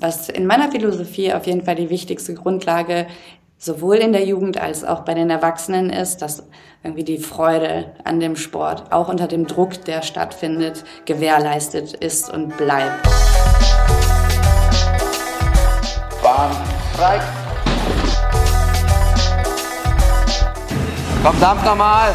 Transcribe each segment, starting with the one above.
was in meiner Philosophie auf jeden Fall die wichtigste Grundlage sowohl in der Jugend als auch bei den Erwachsenen ist, dass irgendwie die Freude an dem Sport auch unter dem Druck, der stattfindet, gewährleistet ist und bleibt. Bahn frei. Komm, dampf nochmal.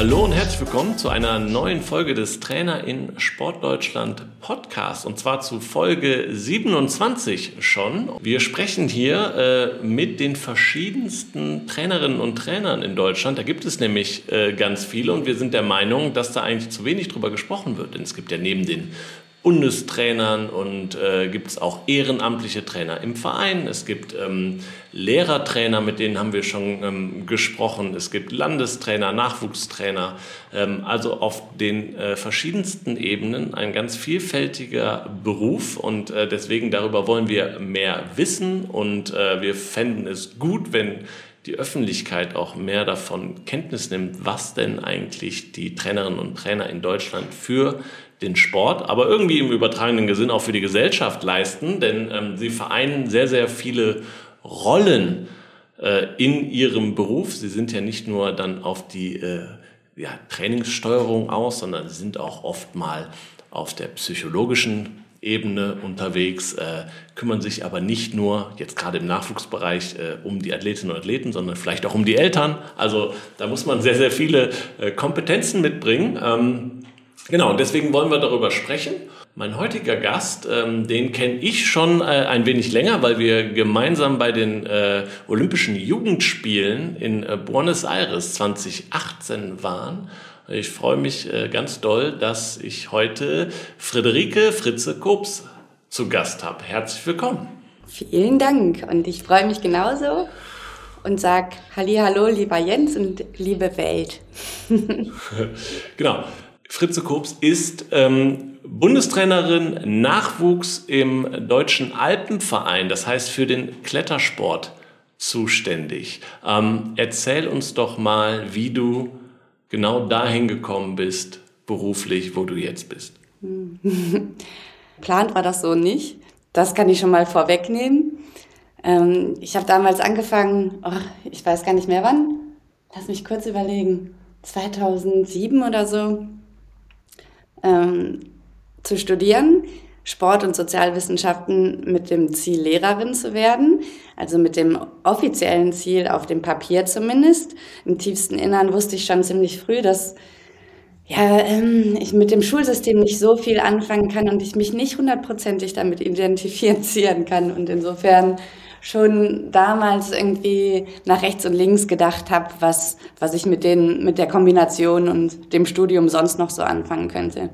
Hallo und herzlich willkommen zu einer neuen Folge des Trainer in Sportdeutschland Podcast und zwar zu Folge 27 schon. Wir sprechen hier äh, mit den verschiedensten Trainerinnen und Trainern in Deutschland. Da gibt es nämlich äh, ganz viele und wir sind der Meinung, dass da eigentlich zu wenig drüber gesprochen wird. Denn es gibt ja neben den Bundestrainern und äh, gibt es auch ehrenamtliche Trainer im Verein. Es gibt ähm, Lehrertrainer, mit denen haben wir schon ähm, gesprochen. Es gibt Landestrainer, Nachwuchstrainer. Ähm, also auf den äh, verschiedensten Ebenen ein ganz vielfältiger Beruf und äh, deswegen darüber wollen wir mehr wissen und äh, wir fänden es gut, wenn die Öffentlichkeit auch mehr davon Kenntnis nimmt, was denn eigentlich die Trainerinnen und Trainer in Deutschland für den Sport, aber irgendwie im übertragenen Gesinn auch für die Gesellschaft leisten, denn ähm, sie vereinen sehr, sehr viele Rollen äh, in ihrem Beruf. Sie sind ja nicht nur dann auf die äh, ja, Trainingssteuerung aus, sondern sie sind auch oft mal auf der psychologischen Ebene unterwegs, äh, kümmern sich aber nicht nur jetzt gerade im Nachwuchsbereich äh, um die Athletinnen und Athleten, sondern vielleicht auch um die Eltern. Also da muss man sehr, sehr viele äh, Kompetenzen mitbringen. Ähm, Genau, deswegen wollen wir darüber sprechen. Mein heutiger Gast, ähm, den kenne ich schon äh, ein wenig länger, weil wir gemeinsam bei den äh, Olympischen Jugendspielen in äh, Buenos Aires 2018 waren. Ich freue mich äh, ganz doll, dass ich heute Friederike Fritze Kops zu Gast habe. Herzlich willkommen. Vielen Dank und ich freue mich genauso und sag Hallo, lieber Jens und liebe Welt. genau. Fritze Kops ist ähm, Bundestrainerin Nachwuchs im Deutschen Alpenverein, das heißt für den Klettersport zuständig. Ähm, erzähl uns doch mal, wie du genau dahin gekommen bist, beruflich, wo du jetzt bist. Plant war das so nicht. Das kann ich schon mal vorwegnehmen. Ähm, ich habe damals angefangen, oh, ich weiß gar nicht mehr wann, lass mich kurz überlegen, 2007 oder so, ähm, zu studieren, Sport- und Sozialwissenschaften mit dem Ziel, Lehrerin zu werden, also mit dem offiziellen Ziel auf dem Papier zumindest. Im tiefsten Innern wusste ich schon ziemlich früh, dass ja, ähm, ich mit dem Schulsystem nicht so viel anfangen kann und ich mich nicht hundertprozentig damit identifizieren kann und insofern schon damals irgendwie nach rechts und links gedacht habe, was, was ich mit, den, mit der Kombination und dem Studium sonst noch so anfangen könnte.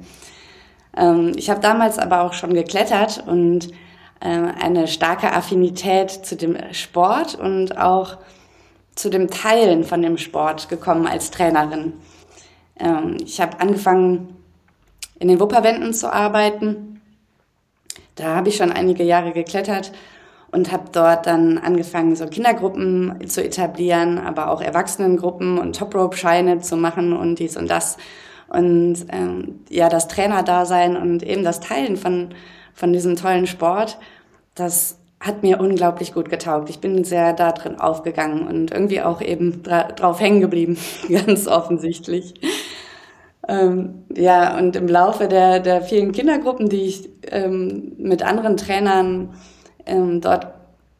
Ähm, ich habe damals aber auch schon geklettert und äh, eine starke Affinität zu dem Sport und auch zu dem Teilen von dem Sport gekommen als Trainerin. Ähm, ich habe angefangen, in den Wupperwänden zu arbeiten. Da habe ich schon einige Jahre geklettert und habe dort dann angefangen, so Kindergruppen zu etablieren, aber auch Erwachsenengruppen und Top-Rope-Scheine zu machen und dies und das. Und ähm, ja, das Trainerdasein und eben das Teilen von, von diesem tollen Sport, das hat mir unglaublich gut getaugt. Ich bin sehr da drin aufgegangen und irgendwie auch eben drauf hängen geblieben, ganz offensichtlich. Ähm, ja, und im Laufe der, der vielen Kindergruppen, die ich ähm, mit anderen Trainern ähm, dort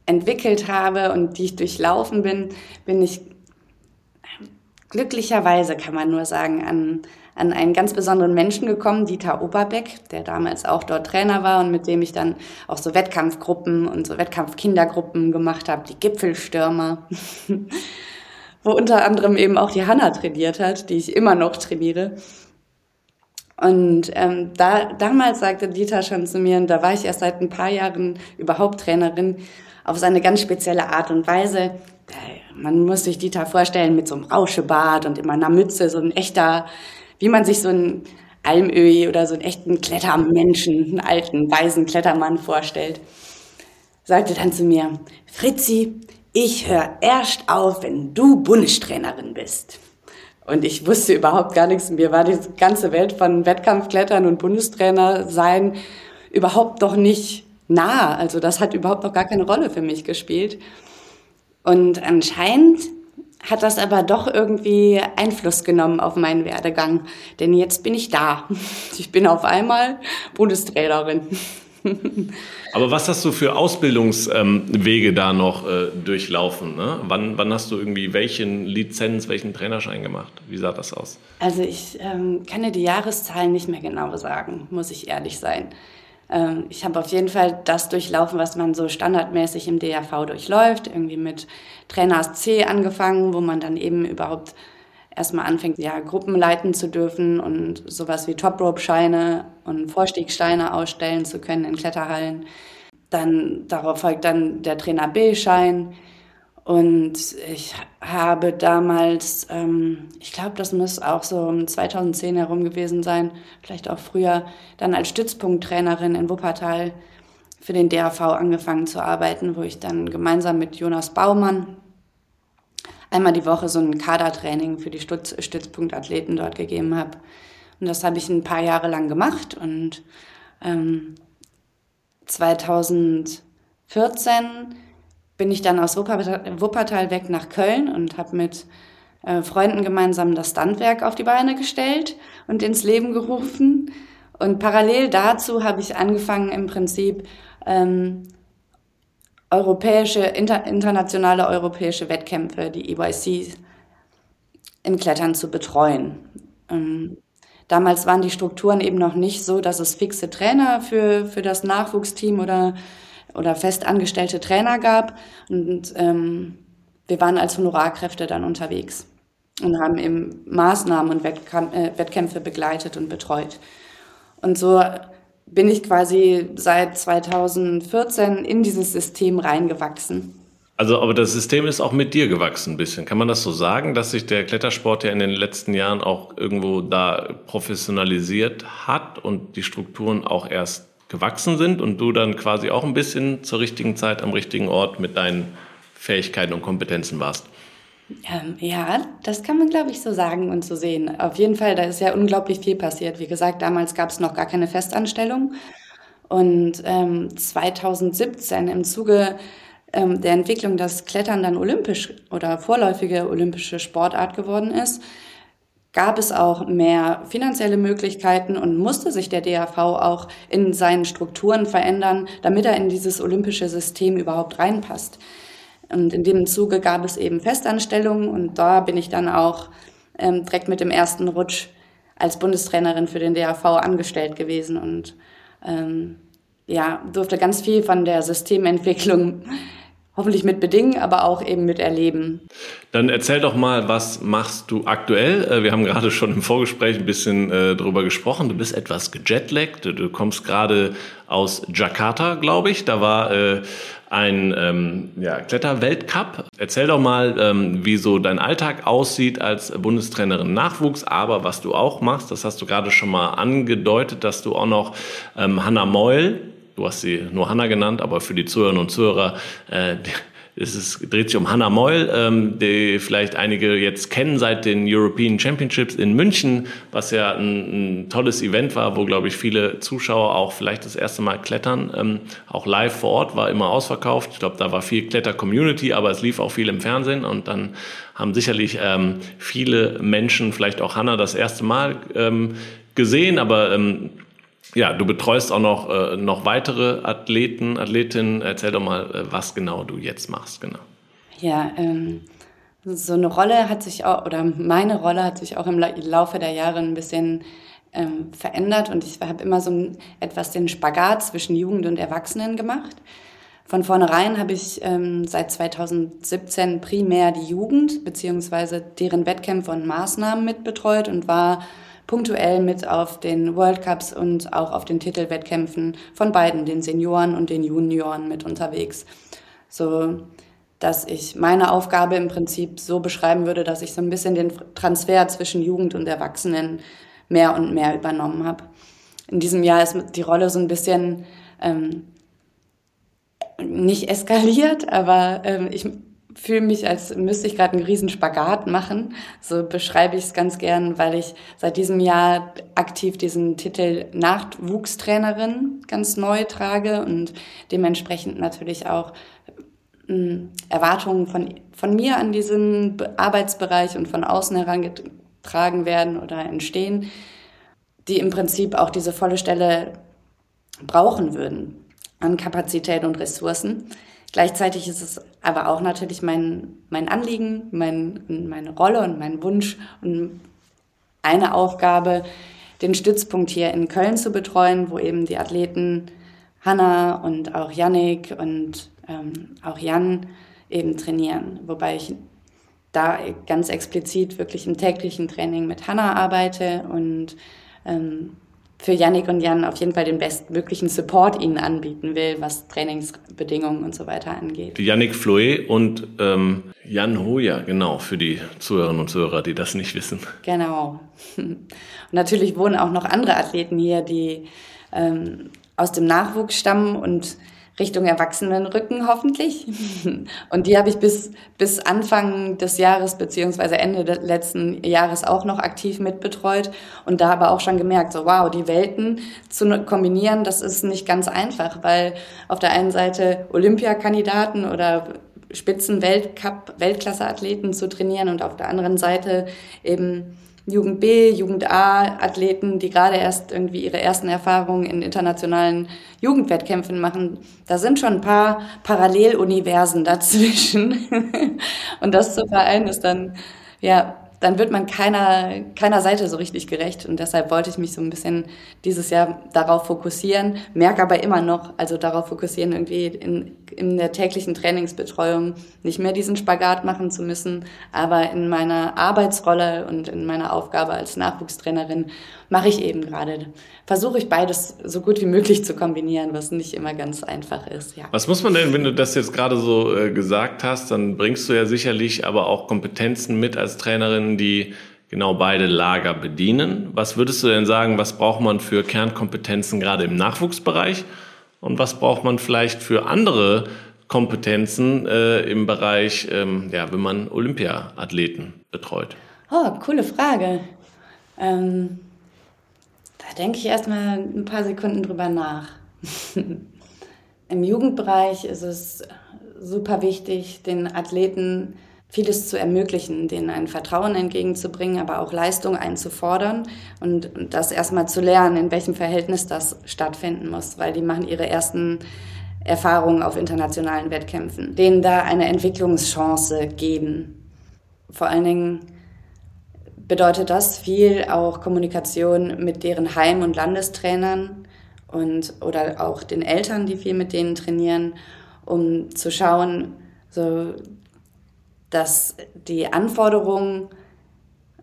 entwickelt habe und die ich durchlaufen bin, bin ich glücklicherweise, kann man nur sagen, an, an einen ganz besonderen Menschen gekommen, Dieter Oberbeck, der damals auch dort Trainer war und mit dem ich dann auch so Wettkampfgruppen und so Wettkampfkindergruppen gemacht habe, die Gipfelstürmer, wo unter anderem eben auch die Hanna trainiert hat, die ich immer noch trainiere. Und ähm, da, damals sagte Dieter schon zu mir, und da war ich erst seit ein paar Jahren überhaupt Trainerin, auf seine ganz spezielle Art und Weise. Man muss sich Dieter vorstellen mit so einem Rauschebart und immer einer Mütze, so ein echter, wie man sich so einen Almöhi oder so einen echten Klettermenschen, einen alten, weisen Klettermann vorstellt. sagte dann zu mir, Fritzi, ich höre erst auf, wenn du Bundestrainerin bist. Und ich wusste überhaupt gar nichts. Mir war die ganze Welt von Wettkampfklettern und Bundestrainer sein überhaupt doch nicht nah. Also das hat überhaupt noch gar keine Rolle für mich gespielt. Und anscheinend hat das aber doch irgendwie Einfluss genommen auf meinen Werdegang. Denn jetzt bin ich da. Ich bin auf einmal Bundestrainerin. Aber was hast du für Ausbildungswege da noch äh, durchlaufen? Ne? Wann, wann hast du irgendwie welchen Lizenz, welchen Trainerschein gemacht? Wie sah das aus? Also ich ähm, kann dir die Jahreszahlen nicht mehr genau sagen, muss ich ehrlich sein. Ähm, ich habe auf jeden Fall das durchlaufen, was man so standardmäßig im DRV durchläuft, irgendwie mit Trainers C angefangen, wo man dann eben überhaupt erstmal anfängt, ja, Gruppen leiten zu dürfen und sowas wie Top-Rope-Scheine und Vorstiegsteine ausstellen zu können in Kletterhallen. Dann darauf folgt dann der Trainer B-Schein. Und ich habe damals, ähm, ich glaube, das muss auch so um 2010 herum gewesen sein, vielleicht auch früher, dann als Stützpunkttrainerin in Wuppertal für den DAV angefangen zu arbeiten, wo ich dann gemeinsam mit Jonas Baumann einmal die Woche so ein Kadertraining für die Stütz Stützpunktathleten dort gegeben habe. Und das habe ich ein paar Jahre lang gemacht und ähm, 2014 bin ich dann aus Wuppertal, weg nach Köln und habe mit äh, Freunden gemeinsam das Standwerk auf die Beine gestellt und ins Leben gerufen. Und parallel dazu habe ich angefangen, im Prinzip ähm, europäische, inter, internationale europäische Wettkämpfe, die EYC, in Klettern zu betreuen. Ähm, damals waren die Strukturen eben noch nicht so, dass es fixe Trainer für, für das Nachwuchsteam oder, oder festangestellte Trainer gab. Und ähm, wir waren als Honorarkräfte dann unterwegs und haben eben Maßnahmen und äh, Wettkämpfe begleitet und betreut. Und so bin ich quasi seit 2014 in dieses System reingewachsen. Also, aber das System ist auch mit dir gewachsen ein bisschen. Kann man das so sagen, dass sich der Klettersport ja in den letzten Jahren auch irgendwo da professionalisiert hat und die Strukturen auch erst gewachsen sind und du dann quasi auch ein bisschen zur richtigen Zeit am richtigen Ort mit deinen Fähigkeiten und Kompetenzen warst? Ähm, ja, das kann man, glaube ich, so sagen und so sehen. Auf jeden Fall, da ist ja unglaublich viel passiert. Wie gesagt, damals gab es noch gar keine Festanstellung. Und ähm, 2017 im Zuge ähm, der Entwicklung, dass Klettern dann olympisch oder vorläufige olympische Sportart geworden ist, gab es auch mehr finanzielle Möglichkeiten und musste sich der DAV auch in seinen Strukturen verändern, damit er in dieses olympische System überhaupt reinpasst. Und in dem Zuge gab es eben Festanstellungen und da bin ich dann auch ähm, direkt mit dem ersten Rutsch als Bundestrainerin für den DAV angestellt gewesen und ähm, ja, durfte ganz viel von der Systementwicklung hoffentlich mit bedingen, aber auch eben mit erleben. Dann erzähl doch mal, was machst du aktuell? Äh, wir haben gerade schon im Vorgespräch ein bisschen äh, drüber gesprochen. Du bist etwas gejetlaggt. Du kommst gerade aus Jakarta, glaube ich. Da war äh, ein ähm, ja, Kletterweltcup. Erzähl doch mal, ähm, wie so dein Alltag aussieht als Bundestrainerin Nachwuchs, aber was du auch machst, das hast du gerade schon mal angedeutet, dass du auch noch ähm, Hannah Meul, du hast sie nur Hannah genannt, aber für die Zuhörerinnen und Zuhörer, äh, es ist, dreht sich um Hannah Meul, ähm, die vielleicht einige jetzt kennen seit den European Championships in München, was ja ein, ein tolles Event war, wo, glaube ich, viele Zuschauer auch vielleicht das erste Mal klettern. Ähm, auch live vor Ort war immer ausverkauft. Ich glaube, da war viel Kletter-Community, aber es lief auch viel im Fernsehen und dann haben sicherlich ähm, viele Menschen, vielleicht auch Hannah, das erste Mal ähm, gesehen, aber ähm, ja, du betreust auch noch, äh, noch weitere Athleten, Athletinnen. Erzähl doch mal, äh, was genau du jetzt machst, genau. Ja, ähm, so eine Rolle hat sich auch, oder meine Rolle hat sich auch im Laufe der Jahre ein bisschen ähm, verändert und ich habe immer so ein, etwas den Spagat zwischen Jugend und Erwachsenen gemacht. Von vornherein habe ich ähm, seit 2017 primär die Jugend beziehungsweise deren Wettkämpfe und Maßnahmen mitbetreut und war punktuell mit auf den World Cups und auch auf den Titelwettkämpfen von beiden, den Senioren und den Junioren mit unterwegs. So, dass ich meine Aufgabe im Prinzip so beschreiben würde, dass ich so ein bisschen den Transfer zwischen Jugend und Erwachsenen mehr und mehr übernommen habe. In diesem Jahr ist die Rolle so ein bisschen ähm, nicht eskaliert, aber ähm, ich fühle mich, als müsste ich gerade einen riesen Spagat machen. So beschreibe ich es ganz gern, weil ich seit diesem Jahr aktiv diesen Titel Nachwuchstrainerin ganz neu trage und dementsprechend natürlich auch äh, Erwartungen von, von mir an diesen Arbeitsbereich und von außen herangetragen werden oder entstehen, die im Prinzip auch diese volle Stelle brauchen würden an Kapazität und Ressourcen. Gleichzeitig ist es aber auch natürlich mein, mein Anliegen, mein, meine Rolle und mein Wunsch und eine Aufgabe, den Stützpunkt hier in Köln zu betreuen, wo eben die Athleten Hanna und auch Yannick und ähm, auch Jan eben trainieren. Wobei ich da ganz explizit wirklich im täglichen Training mit Hanna arbeite und ähm, für Yannick und Jan auf jeden Fall den bestmöglichen Support ihnen anbieten will, was Trainingsbedingungen und so weiter angeht. Yannick Floe und ähm, Jan Hoja, genau, für die Zuhörerinnen und Zuhörer, die das nicht wissen. Genau. Und natürlich wohnen auch noch andere Athleten hier, die ähm, aus dem Nachwuchs stammen und Richtung Erwachsenenrücken hoffentlich. Und die habe ich bis, bis Anfang des Jahres beziehungsweise Ende des letzten Jahres auch noch aktiv mitbetreut und da aber auch schon gemerkt, so wow, die Welten zu kombinieren, das ist nicht ganz einfach, weil auf der einen Seite Olympiakandidaten oder Spitzen-Weltcup, Weltklasse-Athleten zu trainieren und auf der anderen Seite eben Jugend B, Jugend A Athleten, die gerade erst irgendwie ihre ersten Erfahrungen in internationalen Jugendwettkämpfen machen. Da sind schon ein paar Paralleluniversen dazwischen. Und das zu vereinen ist dann, ja, dann wird man keiner, keiner Seite so richtig gerecht. Und deshalb wollte ich mich so ein bisschen dieses Jahr darauf fokussieren, merke aber immer noch, also darauf fokussieren, irgendwie in, in der täglichen Trainingsbetreuung nicht mehr diesen Spagat machen zu müssen, aber in meiner Arbeitsrolle und in meiner Aufgabe als Nachwuchstrainerin mache ich eben gerade. Versuche ich beides so gut wie möglich zu kombinieren, was nicht immer ganz einfach ist. Ja. Was muss man denn, wenn du das jetzt gerade so äh, gesagt hast, dann bringst du ja sicherlich aber auch Kompetenzen mit als Trainerin, die genau beide Lager bedienen. Was würdest du denn sagen, was braucht man für Kernkompetenzen gerade im Nachwuchsbereich und was braucht man vielleicht für andere Kompetenzen äh, im Bereich, ähm, ja, wenn man Olympiaathleten betreut? Oh, coole Frage. Ähm, da denke ich erstmal ein paar Sekunden drüber nach. Im Jugendbereich ist es super wichtig, den Athleten vieles zu ermöglichen, denen ein Vertrauen entgegenzubringen, aber auch Leistung einzufordern und das erstmal zu lernen, in welchem Verhältnis das stattfinden muss, weil die machen ihre ersten Erfahrungen auf internationalen Wettkämpfen, denen da eine Entwicklungschance geben. Vor allen Dingen bedeutet das viel auch Kommunikation mit deren Heim- und Landestrainern und oder auch den Eltern, die viel mit denen trainieren, um zu schauen, so dass die Anforderungen,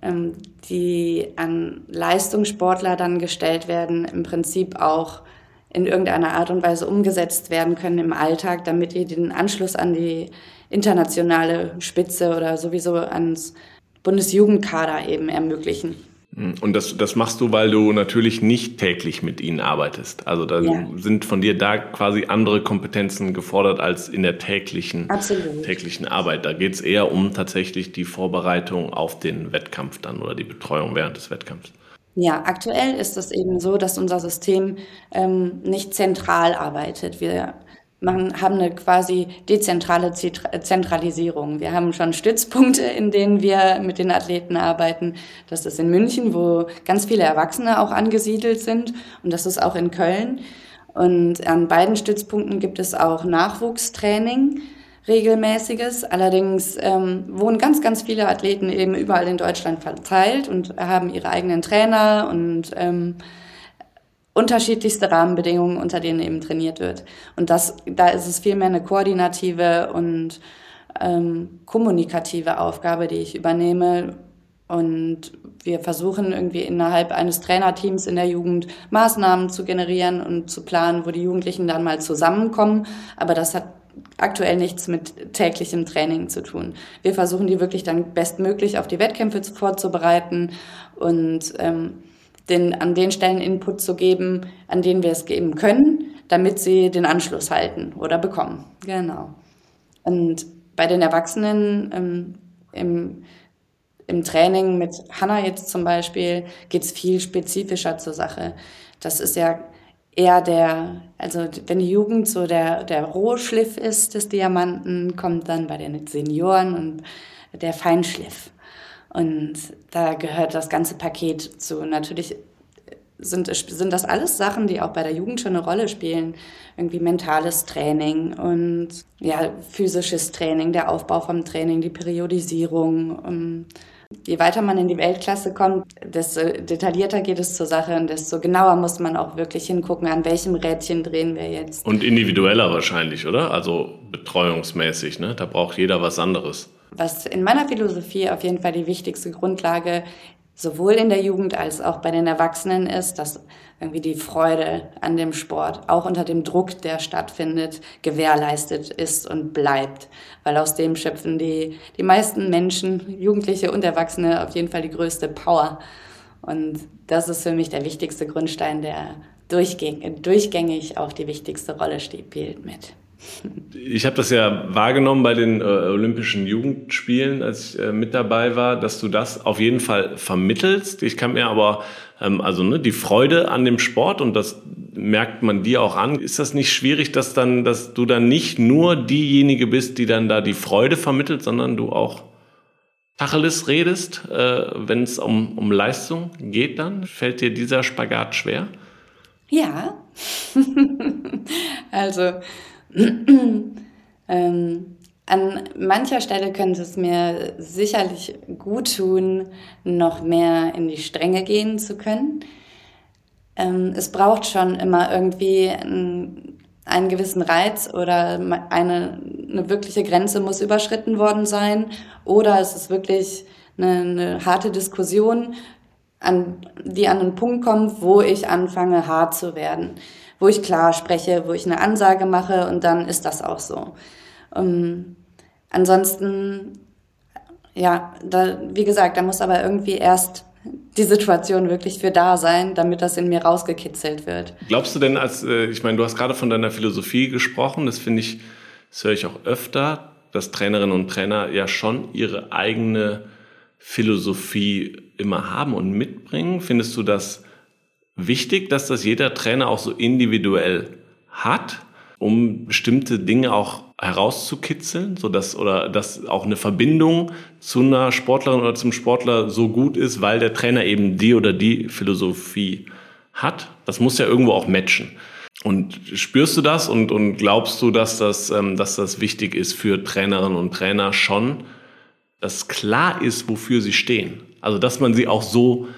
ähm, die an Leistungssportler dann gestellt werden, im Prinzip auch in irgendeiner Art und Weise umgesetzt werden können im Alltag, damit die den Anschluss an die internationale Spitze oder sowieso ans Bundesjugendkader eben ermöglichen. Und das, das machst du, weil du natürlich nicht täglich mit ihnen arbeitest. Also da ja. sind von dir da quasi andere Kompetenzen gefordert als in der täglichen, täglichen Arbeit. Da geht es eher um tatsächlich die Vorbereitung auf den Wettkampf dann oder die Betreuung während des Wettkampfs. Ja, aktuell ist es eben so, dass unser System ähm, nicht zentral arbeitet. Wir machen, haben eine quasi dezentrale Zentralisierung. Wir haben schon Stützpunkte, in denen wir mit den Athleten arbeiten. Das ist in München, wo ganz viele Erwachsene auch angesiedelt sind. Und das ist auch in Köln. Und an beiden Stützpunkten gibt es auch Nachwuchstraining regelmäßiges. Allerdings ähm, wohnen ganz, ganz viele Athleten eben überall in Deutschland verteilt und haben ihre eigenen Trainer und ähm, unterschiedlichste Rahmenbedingungen, unter denen eben trainiert wird. Und das, da ist es vielmehr eine koordinative und ähm, kommunikative Aufgabe, die ich übernehme. Und wir versuchen irgendwie innerhalb eines Trainerteams in der Jugend Maßnahmen zu generieren und zu planen, wo die Jugendlichen dann mal zusammenkommen. Aber das hat aktuell nichts mit täglichem Training zu tun. Wir versuchen die wirklich dann bestmöglich auf die Wettkämpfe vorzubereiten und ähm, den, an den Stellen Input zu geben, an denen wir es geben können, damit sie den Anschluss halten oder bekommen. Genau. Und bei den Erwachsenen ähm, im, im Training mit Hanna jetzt zum Beispiel geht es viel spezifischer zur Sache. Das ist ja eher der, also wenn die Jugend so der, der Rohschliff ist des Diamanten, kommt dann bei den Senioren und der Feinschliff. Und da gehört das ganze Paket zu. Natürlich sind, sind das alles Sachen, die auch bei der Jugend schon eine Rolle spielen. Irgendwie mentales Training und ja, physisches Training, der Aufbau vom Training, die Periodisierung. Und je weiter man in die Weltklasse kommt, desto detaillierter geht es zur Sache und desto genauer muss man auch wirklich hingucken, an welchem Rädchen drehen wir jetzt. Und individueller wahrscheinlich, oder? Also betreuungsmäßig, ne? Da braucht jeder was anderes. Was in meiner Philosophie auf jeden Fall die wichtigste Grundlage sowohl in der Jugend als auch bei den Erwachsenen ist, dass irgendwie die Freude an dem Sport auch unter dem Druck, der stattfindet, gewährleistet ist und bleibt. Weil aus dem schöpfen die, die meisten Menschen, Jugendliche und Erwachsene, auf jeden Fall die größte Power. Und das ist für mich der wichtigste Grundstein, der durchgängig auch die wichtigste Rolle spielt mit. Ich habe das ja wahrgenommen bei den äh, Olympischen Jugendspielen, als ich äh, mit dabei war, dass du das auf jeden Fall vermittelst. Ich kann mir aber, ähm, also ne, die Freude an dem Sport und das merkt man dir auch an. Ist das nicht schwierig, dass dann, dass du dann nicht nur diejenige bist, die dann da die Freude vermittelt, sondern du auch Tacheles redest, äh, wenn es um, um Leistung geht dann? Fällt dir dieser Spagat schwer? Ja. also ähm, an mancher Stelle könnte es mir sicherlich gut tun, noch mehr in die Stränge gehen zu können. Ähm, es braucht schon immer irgendwie einen, einen gewissen Reiz oder eine, eine wirkliche Grenze muss überschritten worden sein oder es ist wirklich eine, eine harte Diskussion, an, die an einen Punkt kommt, wo ich anfange, hart zu werden wo ich klar spreche, wo ich eine Ansage mache und dann ist das auch so. Ähm, ansonsten, ja, da, wie gesagt, da muss aber irgendwie erst die Situation wirklich für da sein, damit das in mir rausgekitzelt wird. Glaubst du denn, als äh, ich meine, du hast gerade von deiner Philosophie gesprochen, das finde ich, das höre ich auch öfter, dass Trainerinnen und Trainer ja schon ihre eigene Philosophie immer haben und mitbringen. Findest du das wichtig, dass das jeder Trainer auch so individuell hat, um bestimmte Dinge auch herauszukitzeln, so dass oder dass auch eine Verbindung zu einer Sportlerin oder zum Sportler so gut ist, weil der Trainer eben die oder die Philosophie hat. Das muss ja irgendwo auch matchen. Und spürst du das und, und glaubst du, dass das, ähm, dass das wichtig ist für Trainerinnen und Trainer schon, dass klar ist, wofür sie stehen? Also, dass man sie auch so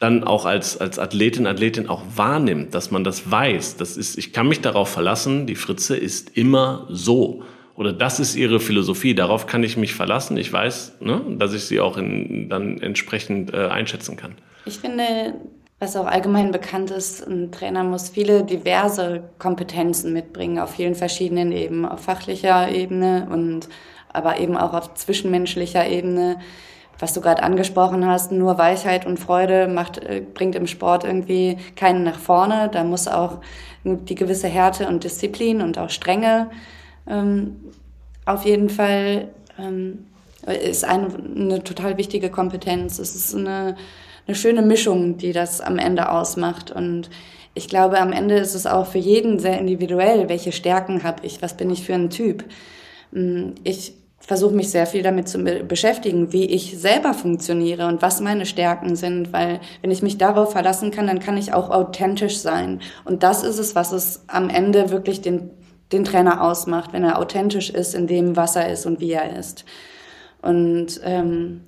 dann auch als, als Athletin, Athletin auch wahrnimmt, dass man das weiß. Das ist, ich kann mich darauf verlassen, die Fritze ist immer so. Oder das ist ihre Philosophie, darauf kann ich mich verlassen. Ich weiß, ne, dass ich sie auch in, dann entsprechend äh, einschätzen kann. Ich finde, was auch allgemein bekannt ist, ein Trainer muss viele diverse Kompetenzen mitbringen, auf vielen verschiedenen Ebenen, auf fachlicher Ebene und aber eben auch auf zwischenmenschlicher Ebene was du gerade angesprochen hast, nur Weichheit und Freude macht, äh, bringt im Sport irgendwie keinen nach vorne. Da muss auch die gewisse Härte und Disziplin und auch Strenge ähm, auf jeden Fall ähm, ist eine, eine total wichtige Kompetenz. Es ist eine, eine schöne Mischung, die das am Ende ausmacht. Und ich glaube, am Ende ist es auch für jeden sehr individuell, welche Stärken habe ich, was bin ich für ein Typ. Mm, ich versuche mich sehr viel damit zu beschäftigen, wie ich selber funktioniere und was meine Stärken sind, weil wenn ich mich darauf verlassen kann, dann kann ich auch authentisch sein. Und das ist es, was es am Ende wirklich den, den Trainer ausmacht, wenn er authentisch ist in dem, was er ist und wie er ist. Und ähm,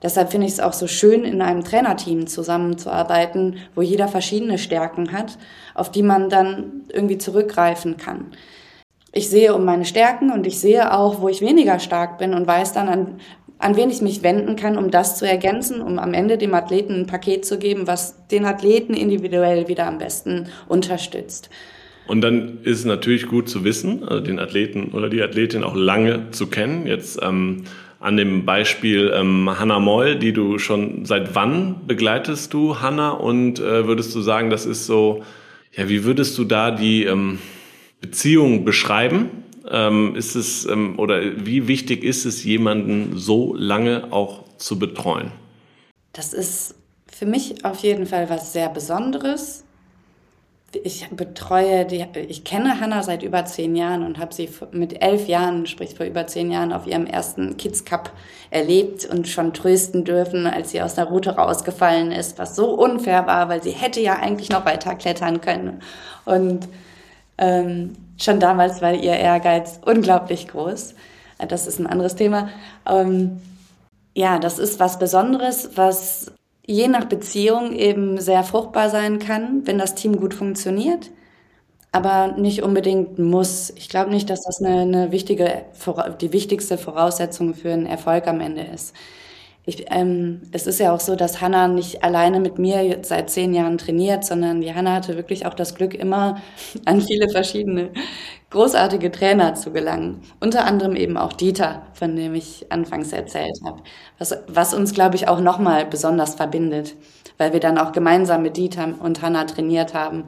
deshalb finde ich es auch so schön, in einem Trainerteam zusammenzuarbeiten, wo jeder verschiedene Stärken hat, auf die man dann irgendwie zurückgreifen kann ich sehe um meine Stärken und ich sehe auch, wo ich weniger stark bin und weiß dann, an, an wen ich mich wenden kann, um das zu ergänzen, um am Ende dem Athleten ein Paket zu geben, was den Athleten individuell wieder am besten unterstützt. Und dann ist es natürlich gut zu wissen, also den Athleten oder die Athletin auch lange zu kennen. Jetzt ähm, an dem Beispiel ähm, Hannah Moll, die du schon seit wann begleitest du Hannah und äh, würdest du sagen, das ist so, ja, wie würdest du da die ähm, Beziehung beschreiben? Ähm, ist es ähm, oder wie wichtig ist es, jemanden so lange auch zu betreuen? Das ist für mich auf jeden Fall was sehr Besonderes. Ich betreue die, ich kenne Hannah seit über zehn Jahren und habe sie mit elf Jahren, sprich vor über zehn Jahren, auf ihrem ersten Kids Cup erlebt und schon trösten dürfen, als sie aus der Route rausgefallen ist, was so unfair war, weil sie hätte ja eigentlich noch weiter klettern können. Und ähm, schon damals war ihr Ehrgeiz unglaublich groß. Das ist ein anderes Thema. Ähm, ja, das ist was Besonderes, was je nach Beziehung eben sehr fruchtbar sein kann, wenn das Team gut funktioniert, aber nicht unbedingt muss. Ich glaube nicht, dass das eine, eine wichtige, die wichtigste Voraussetzung für einen Erfolg am Ende ist. Ich, ähm, es ist ja auch so, dass Hanna nicht alleine mit mir seit zehn Jahren trainiert, sondern die Hanna hatte wirklich auch das Glück, immer an viele verschiedene großartige Trainer zu gelangen. Unter anderem eben auch Dieter, von dem ich anfangs erzählt habe. Was, was uns, glaube ich, auch nochmal besonders verbindet, weil wir dann auch gemeinsam mit Dieter und Hanna trainiert haben.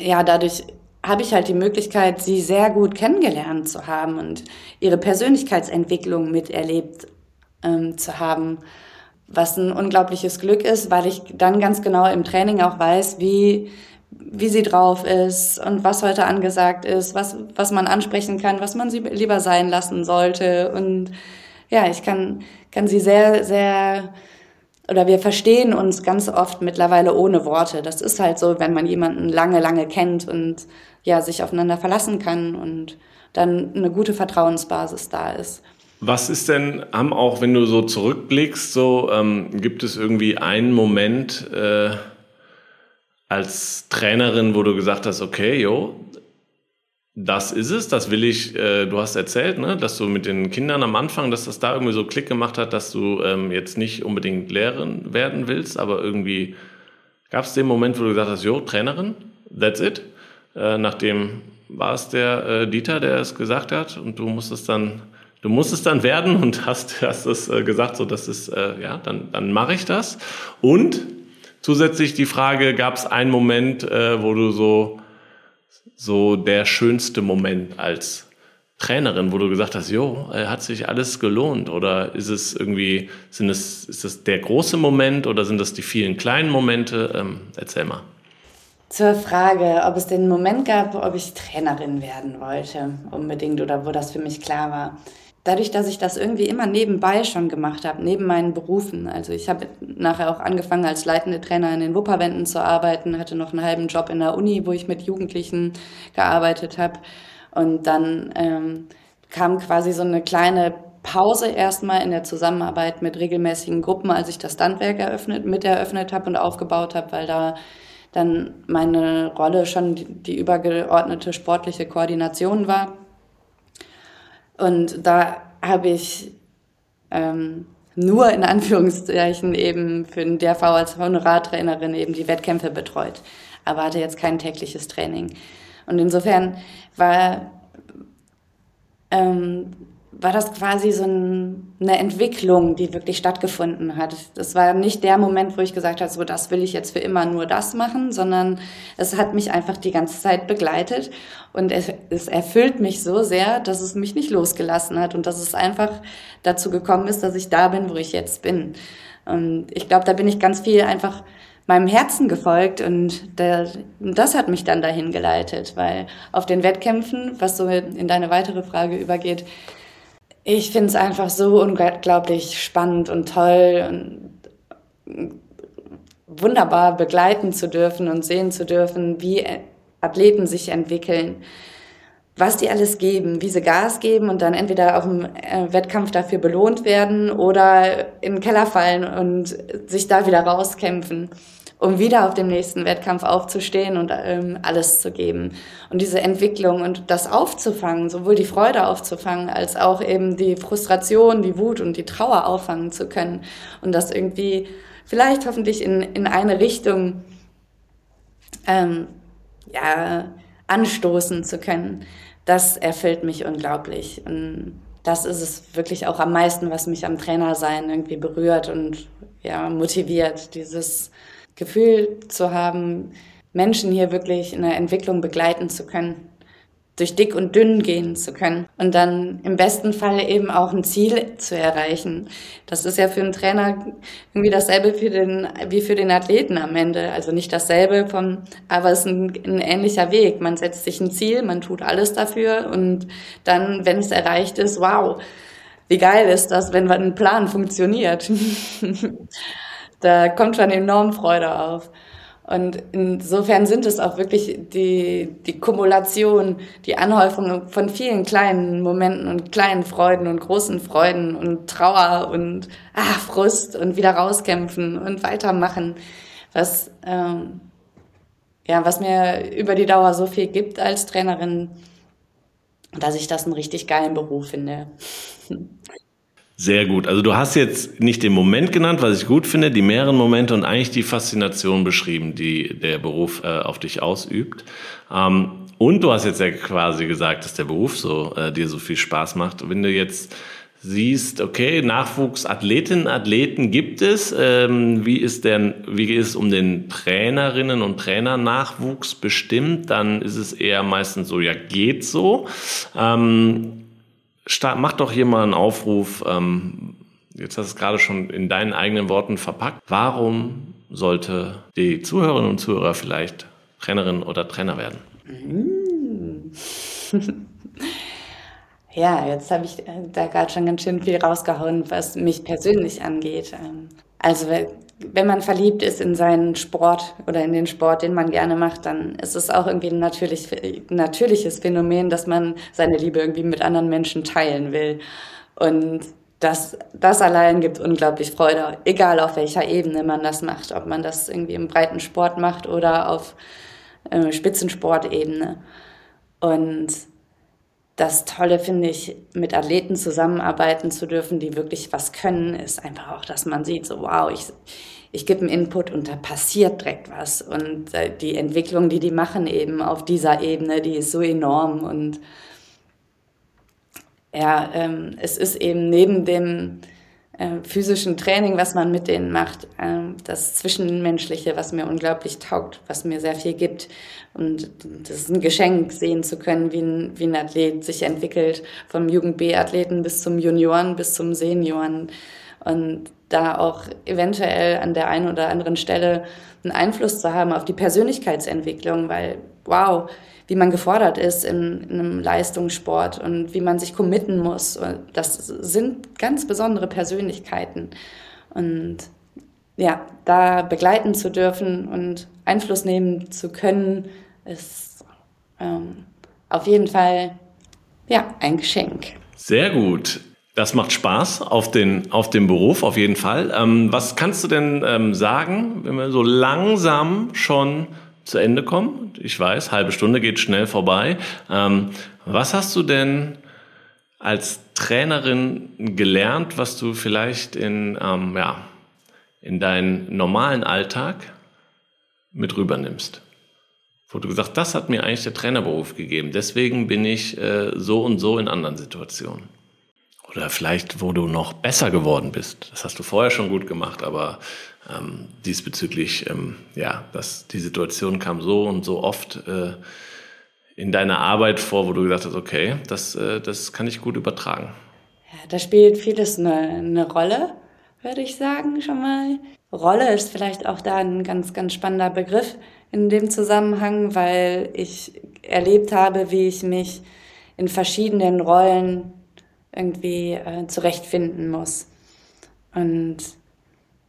Ja, dadurch habe ich halt die Möglichkeit, sie sehr gut kennengelernt zu haben und ihre Persönlichkeitsentwicklung miterlebt ähm, zu haben, was ein unglaubliches Glück ist, weil ich dann ganz genau im Training auch weiß, wie, wie sie drauf ist und was heute angesagt ist, was, was man ansprechen kann, was man sie lieber sein lassen sollte. Und ja, ich kann, kann sie sehr, sehr, oder wir verstehen uns ganz oft mittlerweile ohne Worte. Das ist halt so, wenn man jemanden lange, lange kennt und ja, sich aufeinander verlassen kann und dann eine gute Vertrauensbasis da ist. Was ist denn, haben auch, wenn du so zurückblickst, so ähm, gibt es irgendwie einen Moment äh, als Trainerin, wo du gesagt hast, okay, jo, das ist es, das will ich, äh, du hast erzählt, ne, dass du mit den Kindern am Anfang, dass das da irgendwie so Klick gemacht hat, dass du ähm, jetzt nicht unbedingt Lehrerin werden willst, aber irgendwie gab es den Moment, wo du gesagt hast, jo, Trainerin, that's it. Äh, nachdem war es der äh, Dieter, der es gesagt hat und du musstest dann du musst es dann werden und hast, hast es äh, gesagt, so das ist, äh, ja, dann, dann mache ich das. Und zusätzlich die Frage, gab es einen Moment, äh, wo du so, so der schönste Moment als Trainerin, wo du gesagt hast, jo, äh, hat sich alles gelohnt? Oder ist es irgendwie, sind es, ist es der große Moment oder sind das die vielen kleinen Momente? Ähm, erzähl mal. Zur Frage, ob es den Moment gab, ob ich Trainerin werden wollte, unbedingt, oder wo das für mich klar war dadurch, dass ich das irgendwie immer nebenbei schon gemacht habe, neben meinen Berufen. Also ich habe nachher auch angefangen als leitende Trainer in den Wupperwänden zu arbeiten, hatte noch einen halben Job in der Uni, wo ich mit Jugendlichen gearbeitet habe. Und dann ähm, kam quasi so eine kleine Pause erstmal in der Zusammenarbeit mit regelmäßigen Gruppen, als ich das Standwerk eröffnet, mit eröffnet habe und aufgebaut habe, weil da dann meine Rolle schon die, die übergeordnete sportliche Koordination war und da habe ich ähm, nur in Anführungszeichen eben für den DRV als Honorartrainerin eben die Wettkämpfe betreut, aber hatte jetzt kein tägliches Training. Und insofern war ähm, war das quasi so ein, eine Entwicklung, die wirklich stattgefunden hat. Das war nicht der Moment, wo ich gesagt habe, so das will ich jetzt für immer nur das machen, sondern es hat mich einfach die ganze Zeit begleitet und es, es erfüllt mich so sehr, dass es mich nicht losgelassen hat und dass es einfach dazu gekommen ist, dass ich da bin, wo ich jetzt bin. Und ich glaube, da bin ich ganz viel einfach meinem Herzen gefolgt und der, das hat mich dann dahin geleitet, weil auf den Wettkämpfen, was so in deine weitere Frage übergeht, ich finde es einfach so unglaublich spannend und toll und wunderbar begleiten zu dürfen und sehen zu dürfen, wie Athleten sich entwickeln, was die alles geben, wie sie Gas geben und dann entweder auf dem äh, Wettkampf dafür belohnt werden oder in den Keller fallen und sich da wieder rauskämpfen um wieder auf dem nächsten Wettkampf aufzustehen und ähm, alles zu geben. Und diese Entwicklung und das aufzufangen, sowohl die Freude aufzufangen, als auch eben die Frustration, die Wut und die Trauer auffangen zu können. Und das irgendwie vielleicht hoffentlich in, in eine Richtung ähm, ja, anstoßen zu können. Das erfüllt mich unglaublich. Und das ist es wirklich auch am meisten, was mich am Trainersein irgendwie berührt und ja, motiviert. Dieses Gefühl zu haben, Menschen hier wirklich in der Entwicklung begleiten zu können. durch dick und dünn gehen zu können und dann im besten Fall eben auch ein Ziel zu erreichen. Das ist ja für einen Trainer irgendwie dasselbe für den, wie für den Athleten am Ende. Also nicht dasselbe vom, aber es ist ein, ein ähnlicher Weg. Man setzt sich ein Ziel, man tut alles dafür und dann, wenn es erreicht ist, wow, wie geil ist das, wenn ein Plan funktioniert. da kommt schon enorm Freude auf. Und insofern sind es auch wirklich die, die Kumulation, die Anhäufung von vielen kleinen Momenten und kleinen Freuden und großen Freuden und Trauer und ah, Frust und wieder rauskämpfen und weitermachen, was, ähm, ja, was mir über die Dauer so viel gibt als Trainerin, dass ich das einen richtig geilen Beruf finde. Sehr gut. Also du hast jetzt nicht den Moment genannt, was ich gut finde, die mehreren Momente und eigentlich die Faszination beschrieben, die der Beruf äh, auf dich ausübt. Ähm, und du hast jetzt ja quasi gesagt, dass der Beruf so äh, dir so viel Spaß macht. Wenn du jetzt siehst, okay, Nachwuchsathletinnen, Athleten gibt es. Ähm, wie ist denn, wie ist es um den Trainerinnen und Trainernachwuchs bestimmt? Dann ist es eher meistens so, ja, geht so. Ähm, start, mach doch hier mal einen Aufruf. Ähm, jetzt hast du es gerade schon in deinen eigenen Worten verpackt. Warum sollte die Zuhörerinnen und Zuhörer vielleicht Trainerin oder Trainer werden? Ja, jetzt habe ich äh, da gerade schon ganz schön viel rausgehauen, was mich persönlich angeht. Also wenn man verliebt ist in seinen Sport oder in den Sport, den man gerne macht, dann ist es auch irgendwie ein natürlich, natürliches Phänomen, dass man seine Liebe irgendwie mit anderen Menschen teilen will. Und das, das allein gibt unglaublich Freude, egal auf welcher Ebene man das macht, ob man das irgendwie im breiten Sport macht oder auf äh, Spitzensportebene. Und das Tolle finde ich, mit Athleten zusammenarbeiten zu dürfen, die wirklich was können, ist einfach auch, dass man sieht, so wow, ich, ich gebe einen Input und da passiert direkt was. Und äh, die Entwicklung, die die machen eben auf dieser Ebene, die ist so enorm. Und ja, ähm, es ist eben neben dem äh, physischen Training, was man mit denen macht, äh, das Zwischenmenschliche, was mir unglaublich taugt, was mir sehr viel gibt. Und das ist ein Geschenk, sehen zu können, wie ein, wie ein Athlet sich entwickelt, vom Jugend-B-Athleten bis zum Junioren, bis zum Senioren. Und da auch eventuell an der einen oder anderen Stelle einen Einfluss zu haben auf die Persönlichkeitsentwicklung, weil, wow, wie man gefordert ist in, in einem Leistungssport und wie man sich committen muss. Das sind ganz besondere Persönlichkeiten. Und ja, da begleiten zu dürfen und Einfluss nehmen zu können, ist ähm, auf jeden Fall ja, ein Geschenk. Sehr gut. Das macht Spaß auf den, auf den Beruf, auf jeden Fall. Ähm, was kannst du denn ähm, sagen, wenn wir so langsam schon zu Ende kommen. Ich weiß, halbe Stunde geht schnell vorbei. Ähm, was hast du denn als Trainerin gelernt, was du vielleicht in, ähm, ja, in deinen normalen Alltag mit rübernimmst? Wo du gesagt das hat mir eigentlich der Trainerberuf gegeben. Deswegen bin ich äh, so und so in anderen Situationen. Oder vielleicht, wo du noch besser geworden bist. Das hast du vorher schon gut gemacht, aber ähm, diesbezüglich, ähm, ja, dass die Situation kam so und so oft äh, in deiner Arbeit vor, wo du gesagt hast, okay, das, äh, das kann ich gut übertragen. Ja, da spielt vieles eine, eine Rolle, würde ich sagen, schon mal. Rolle ist vielleicht auch da ein ganz, ganz spannender Begriff in dem Zusammenhang, weil ich erlebt habe, wie ich mich in verschiedenen Rollen irgendwie äh, zurechtfinden muss. Und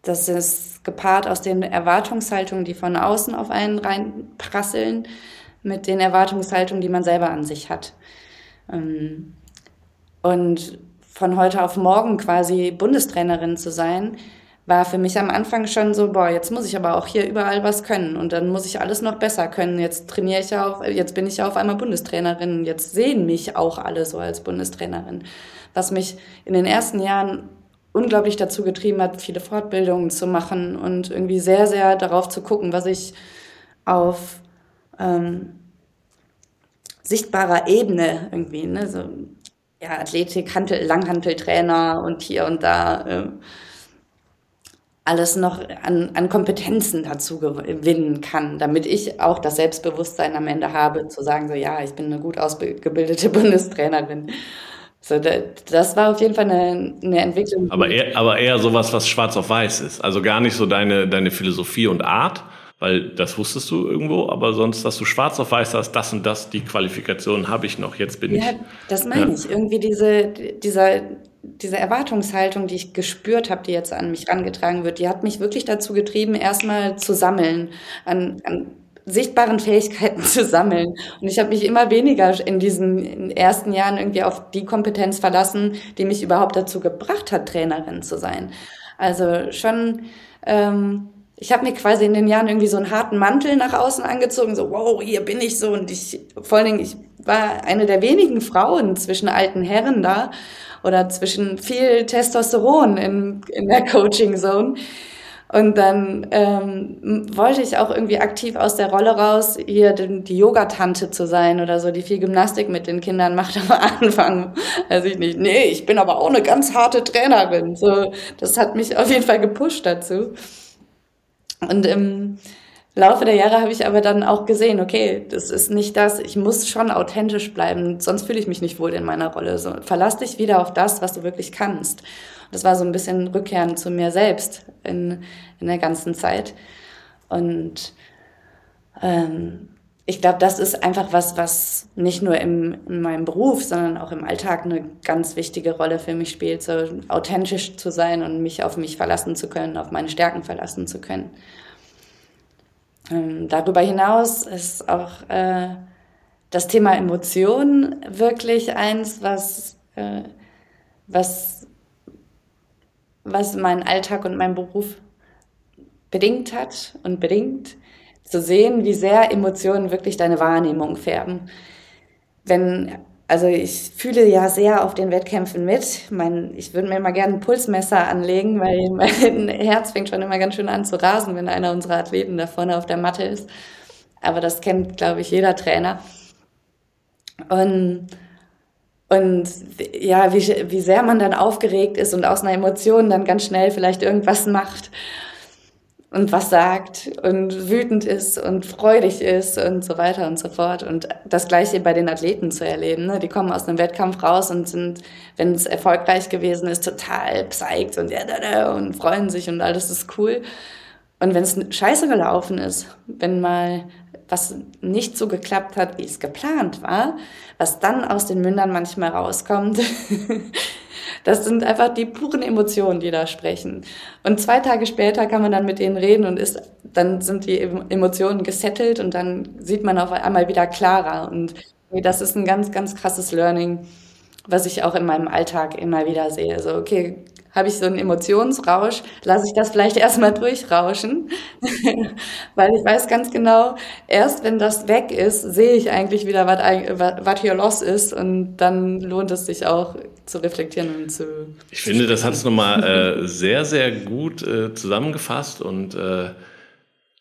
das ist gepaart aus den Erwartungshaltungen, die von außen auf einen reinprasseln, mit den Erwartungshaltungen, die man selber an sich hat. Ähm, und von heute auf morgen quasi Bundestrainerin zu sein, war für mich am Anfang schon so, boah, jetzt muss ich aber auch hier überall was können und dann muss ich alles noch besser können. Jetzt trainiere ich ja auch, jetzt bin ich ja auf einmal Bundestrainerin, jetzt sehen mich auch alle so als Bundestrainerin. Was mich in den ersten Jahren unglaublich dazu getrieben hat, viele Fortbildungen zu machen und irgendwie sehr, sehr darauf zu gucken, was ich auf ähm, sichtbarer Ebene irgendwie, ne, so ja, Athletik, Hantel, Langhanteltrainer und hier und da äh, alles noch an, an Kompetenzen dazu gewinnen kann, damit ich auch das Selbstbewusstsein am Ende habe, zu sagen, so ja, ich bin eine gut ausgebildete Bundestrainerin. So, das war auf jeden Fall eine, eine Entwicklung. Aber eher, aber eher sowas, was schwarz auf weiß ist. Also gar nicht so deine, deine Philosophie und Art, weil das wusstest du irgendwo, aber sonst, dass du schwarz auf weiß hast, das und das, die Qualifikation habe ich noch, jetzt bin ja, ich. Ja, das meine ja. ich. Irgendwie diese, dieser, diese Erwartungshaltung, die ich gespürt habe, die jetzt an mich rangetragen wird, die hat mich wirklich dazu getrieben, erstmal zu sammeln, an, an sichtbaren Fähigkeiten zu sammeln. Und ich habe mich immer weniger in diesen ersten Jahren irgendwie auf die Kompetenz verlassen, die mich überhaupt dazu gebracht hat, Trainerin zu sein. Also schon, ähm, ich habe mir quasi in den Jahren irgendwie so einen harten Mantel nach außen angezogen, so wow, hier bin ich so. Und ich, vor allen Dingen, ich war eine der wenigen Frauen zwischen alten Herren da oder zwischen viel Testosteron in, in der Coaching Zone. Und dann ähm, wollte ich auch irgendwie aktiv aus der Rolle raus, hier die Yogatante zu sein oder so, die viel Gymnastik mit den Kindern macht am Anfang. Also ich nicht, nee, ich bin aber auch eine ganz harte Trainerin. So, das hat mich auf jeden Fall gepusht dazu. Und im Laufe der Jahre habe ich aber dann auch gesehen, okay, das ist nicht das, ich muss schon authentisch bleiben, sonst fühle ich mich nicht wohl in meiner Rolle. So, verlass dich wieder auf das, was du wirklich kannst. Das war so ein bisschen Rückkehren zu mir selbst in, in der ganzen Zeit. Und ähm, ich glaube, das ist einfach was, was nicht nur im, in meinem Beruf, sondern auch im Alltag eine ganz wichtige Rolle für mich spielt, so authentisch zu sein und mich auf mich verlassen zu können, auf meine Stärken verlassen zu können. Ähm, darüber hinaus ist auch äh, das Thema Emotionen wirklich eins, was, äh, was was meinen Alltag und meinen Beruf bedingt hat und bedingt, zu sehen, wie sehr Emotionen wirklich deine Wahrnehmung färben. Wenn, also ich fühle ja sehr auf den Wettkämpfen mit. Mein, ich würde mir immer gerne ein Pulsmesser anlegen, weil mein Herz fängt schon immer ganz schön an zu rasen, wenn einer unserer Athleten da vorne auf der Matte ist. Aber das kennt, glaube ich, jeder Trainer. Und und ja, wie, wie sehr man dann aufgeregt ist und aus einer Emotion dann ganz schnell vielleicht irgendwas macht und was sagt und wütend ist und freudig ist und so weiter und so fort. Und das Gleiche bei den Athleten zu erleben. Ne? Die kommen aus einem Wettkampf raus und sind, wenn es erfolgreich gewesen ist, total psyched und, und freuen sich und alles ist cool. Und wenn es scheiße gelaufen ist, wenn mal was nicht so geklappt hat, wie es geplant war, was dann aus den Mündern manchmal rauskommt, das sind einfach die puren Emotionen, die da sprechen. Und zwei Tage später kann man dann mit denen reden und ist, dann sind die Emotionen gesettelt und dann sieht man auf einmal wieder klarer. Und das ist ein ganz, ganz krasses Learning, was ich auch in meinem Alltag immer wieder sehe. Also, okay, habe ich so einen Emotionsrausch, lasse ich das vielleicht erstmal durchrauschen, weil ich weiß ganz genau, erst wenn das weg ist, sehe ich eigentlich wieder, was hier los ist und dann lohnt es sich auch zu reflektieren und zu. Ich finde, das hat es nochmal äh, sehr, sehr gut äh, zusammengefasst und äh,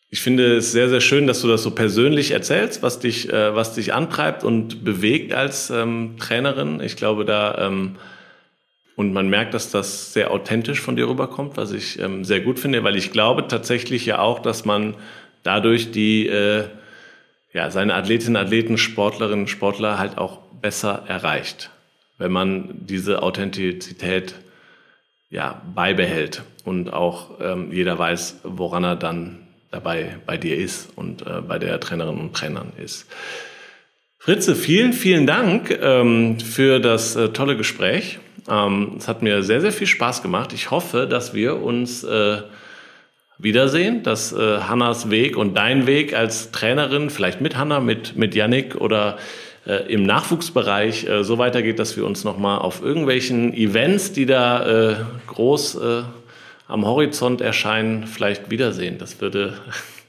ich finde es sehr, sehr schön, dass du das so persönlich erzählst, was dich, äh, was dich antreibt und bewegt als ähm, Trainerin. Ich glaube, da ähm, und man merkt, dass das sehr authentisch von dir rüberkommt, was ich ähm, sehr gut finde, weil ich glaube tatsächlich ja auch, dass man dadurch die, äh, ja, seine Athletinnen, Athleten, Sportlerinnen, Sportler halt auch besser erreicht, wenn man diese Authentizität ja, beibehält und auch ähm, jeder weiß, woran er dann dabei bei dir ist und äh, bei der Trainerinnen und Trainern ist. Fritze, vielen, vielen Dank ähm, für das äh, tolle Gespräch. Ähm, es hat mir sehr, sehr viel Spaß gemacht. Ich hoffe, dass wir uns äh, wiedersehen, dass äh, Hannas Weg und dein Weg als Trainerin, vielleicht mit Hanna, mit, mit Yannick oder äh, im Nachwuchsbereich äh, so weitergeht, dass wir uns nochmal auf irgendwelchen Events, die da äh, groß äh, am Horizont erscheinen, vielleicht wiedersehen. Das würde,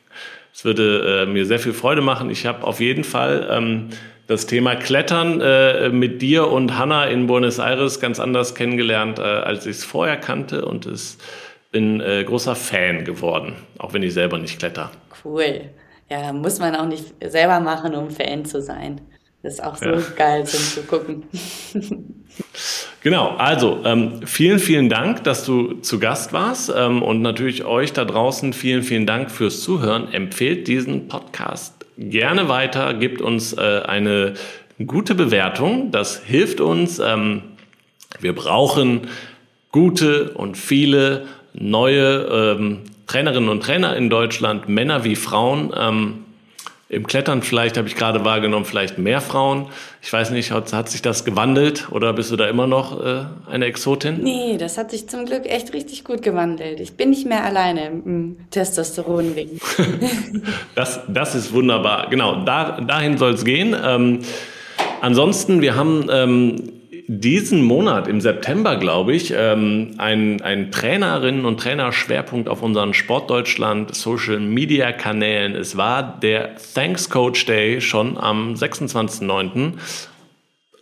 das würde äh, mir sehr viel Freude machen. Ich habe auf jeden Fall ähm, das Thema Klettern äh, mit dir und Hanna in Buenos Aires ganz anders kennengelernt, äh, als ich es vorher kannte und es bin äh, großer Fan geworden, auch wenn ich selber nicht kletter. Cool. Ja, muss man auch nicht selber machen, um Fan zu sein. Das ist auch so ja. geil zum zu gucken. Genau, also ähm, vielen, vielen Dank, dass du zu Gast warst ähm, und natürlich euch da draußen vielen, vielen Dank fürs Zuhören. Empfehlt diesen Podcast gerne weiter, gibt uns äh, eine gute Bewertung, das hilft uns. Ähm, wir brauchen gute und viele neue ähm, Trainerinnen und Trainer in Deutschland, Männer wie Frauen. Ähm, Im Klettern vielleicht habe ich gerade wahrgenommen, vielleicht mehr Frauen. Ich weiß nicht, hat, hat sich das gewandelt oder bist du da immer noch äh, eine Exotin? Nee, das hat sich zum Glück echt richtig gut gewandelt. Ich bin nicht mehr alleine im Testosteron wegen. das, das ist wunderbar. Genau, da, dahin soll es gehen. Ähm, ansonsten, wir haben ähm, diesen Monat, im September, glaube ich, ähm, ein, ein Trainerinnen- und Trainerschwerpunkt auf unseren Sportdeutschland Social Media Kanälen. Es war der Thanks Coach Day schon am 26.09.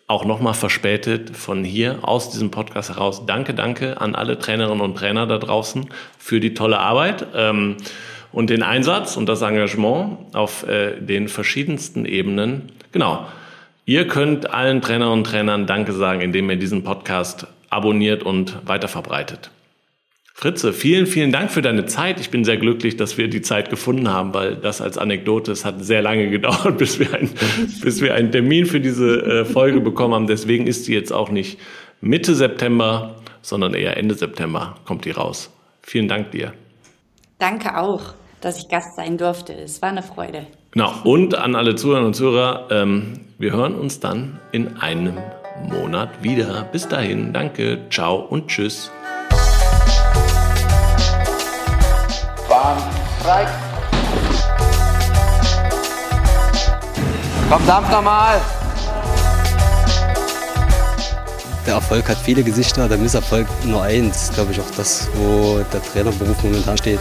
Auch nochmal verspätet von hier aus diesem Podcast heraus. Danke, danke an alle Trainerinnen und Trainer da draußen für die tolle Arbeit ähm, und den Einsatz und das Engagement auf äh, den verschiedensten Ebenen. Genau. Ihr könnt allen Trainerinnen und Trainern Danke sagen, indem ihr diesen Podcast abonniert und weiterverbreitet. Fritze, vielen, vielen Dank für deine Zeit. Ich bin sehr glücklich, dass wir die Zeit gefunden haben, weil das als Anekdote, es hat sehr lange gedauert, bis wir, ein, bis wir einen Termin für diese äh, Folge bekommen haben. Deswegen ist sie jetzt auch nicht Mitte September, sondern eher Ende September kommt die raus. Vielen Dank dir. Danke auch, dass ich Gast sein durfte. Es war eine Freude. Genau. Und an alle Zuhörerinnen und Zuhörer, ähm, wir hören uns dann in einem Monat wieder. Bis dahin, danke, ciao und tschüss. Bahn frei. Komm, dampf nochmal. Der Erfolg hat viele Gesichter, der Misserfolg nur eins. Glaube ich auch das, wo der Trainerberuf momentan steht.